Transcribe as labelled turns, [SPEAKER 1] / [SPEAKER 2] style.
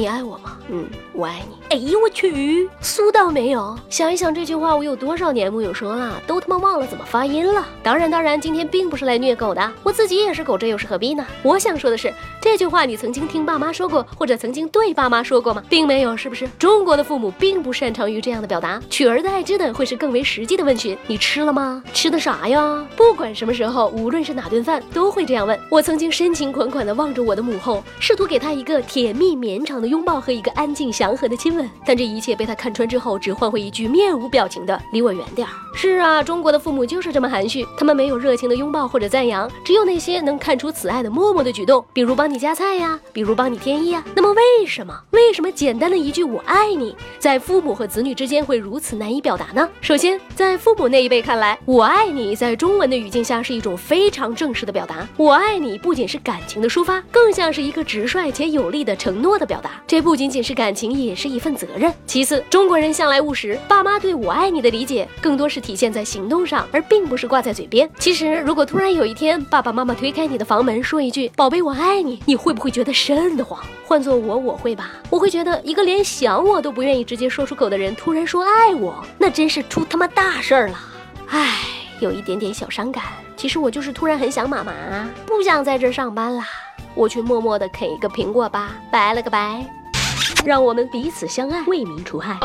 [SPEAKER 1] 你爱我吗？
[SPEAKER 2] 嗯，
[SPEAKER 1] 我爱你。
[SPEAKER 2] 哎呦我去，
[SPEAKER 1] 苏到没有？想一想这句话，我有多少年没有说了，都他妈忘了怎么发音了。当然，当然，今天并不是来虐狗的，我自己也是狗，这又是何必呢？我想说的是，这句话你曾经听爸妈说过，或者曾经对爸妈说过吗？并没有，是不是？中国的父母并不擅长于这样的表达，取而代之的会是更为实际的问询：你吃了吗？吃的啥呀？不管什么时候，无论是哪顿饭，都会这样问。我曾经深情款款地望着我的母后，试图给她一个甜蜜绵长的拥抱和一个安静祥和的亲吻，但这一切被他看穿之后，只换回一句面无表情的“离我远点儿”。是啊，中国的父母就是这么含蓄，他们没有热情的拥抱或者赞扬，只有那些能看出慈爱的默默的举动，比如帮你夹菜呀，比如帮你添衣呀。那么为什么？为什么简单的一句“我爱你”在父母和子女之间会如此难以表达呢？首先，在父母那一辈看来，“我爱你”在中文的语境下是一种非常正式的表达，“我爱你”不仅是感情的抒发，更像是一个直率且有力的承诺的表达。这不仅仅是感情，也是一份责任。其次，中国人向来务实，爸妈对我爱你的理解更多是体现在行动上，而并不是挂在嘴边。其实，如果突然有一天，爸爸妈妈推开你的房门，说一句“宝贝，我爱你”，你会不会觉得瘆得慌？换做我，我会吧。我会觉得，一个连想我都不愿意直接说出口的人，突然说爱我，那真是出他妈大事儿了。唉，有一点点小伤感。其实我就是突然很想妈妈，不想在这儿上班啦。我去默默的啃一个苹果吧，拜了个拜。
[SPEAKER 2] 让我们彼此相爱，为民除害。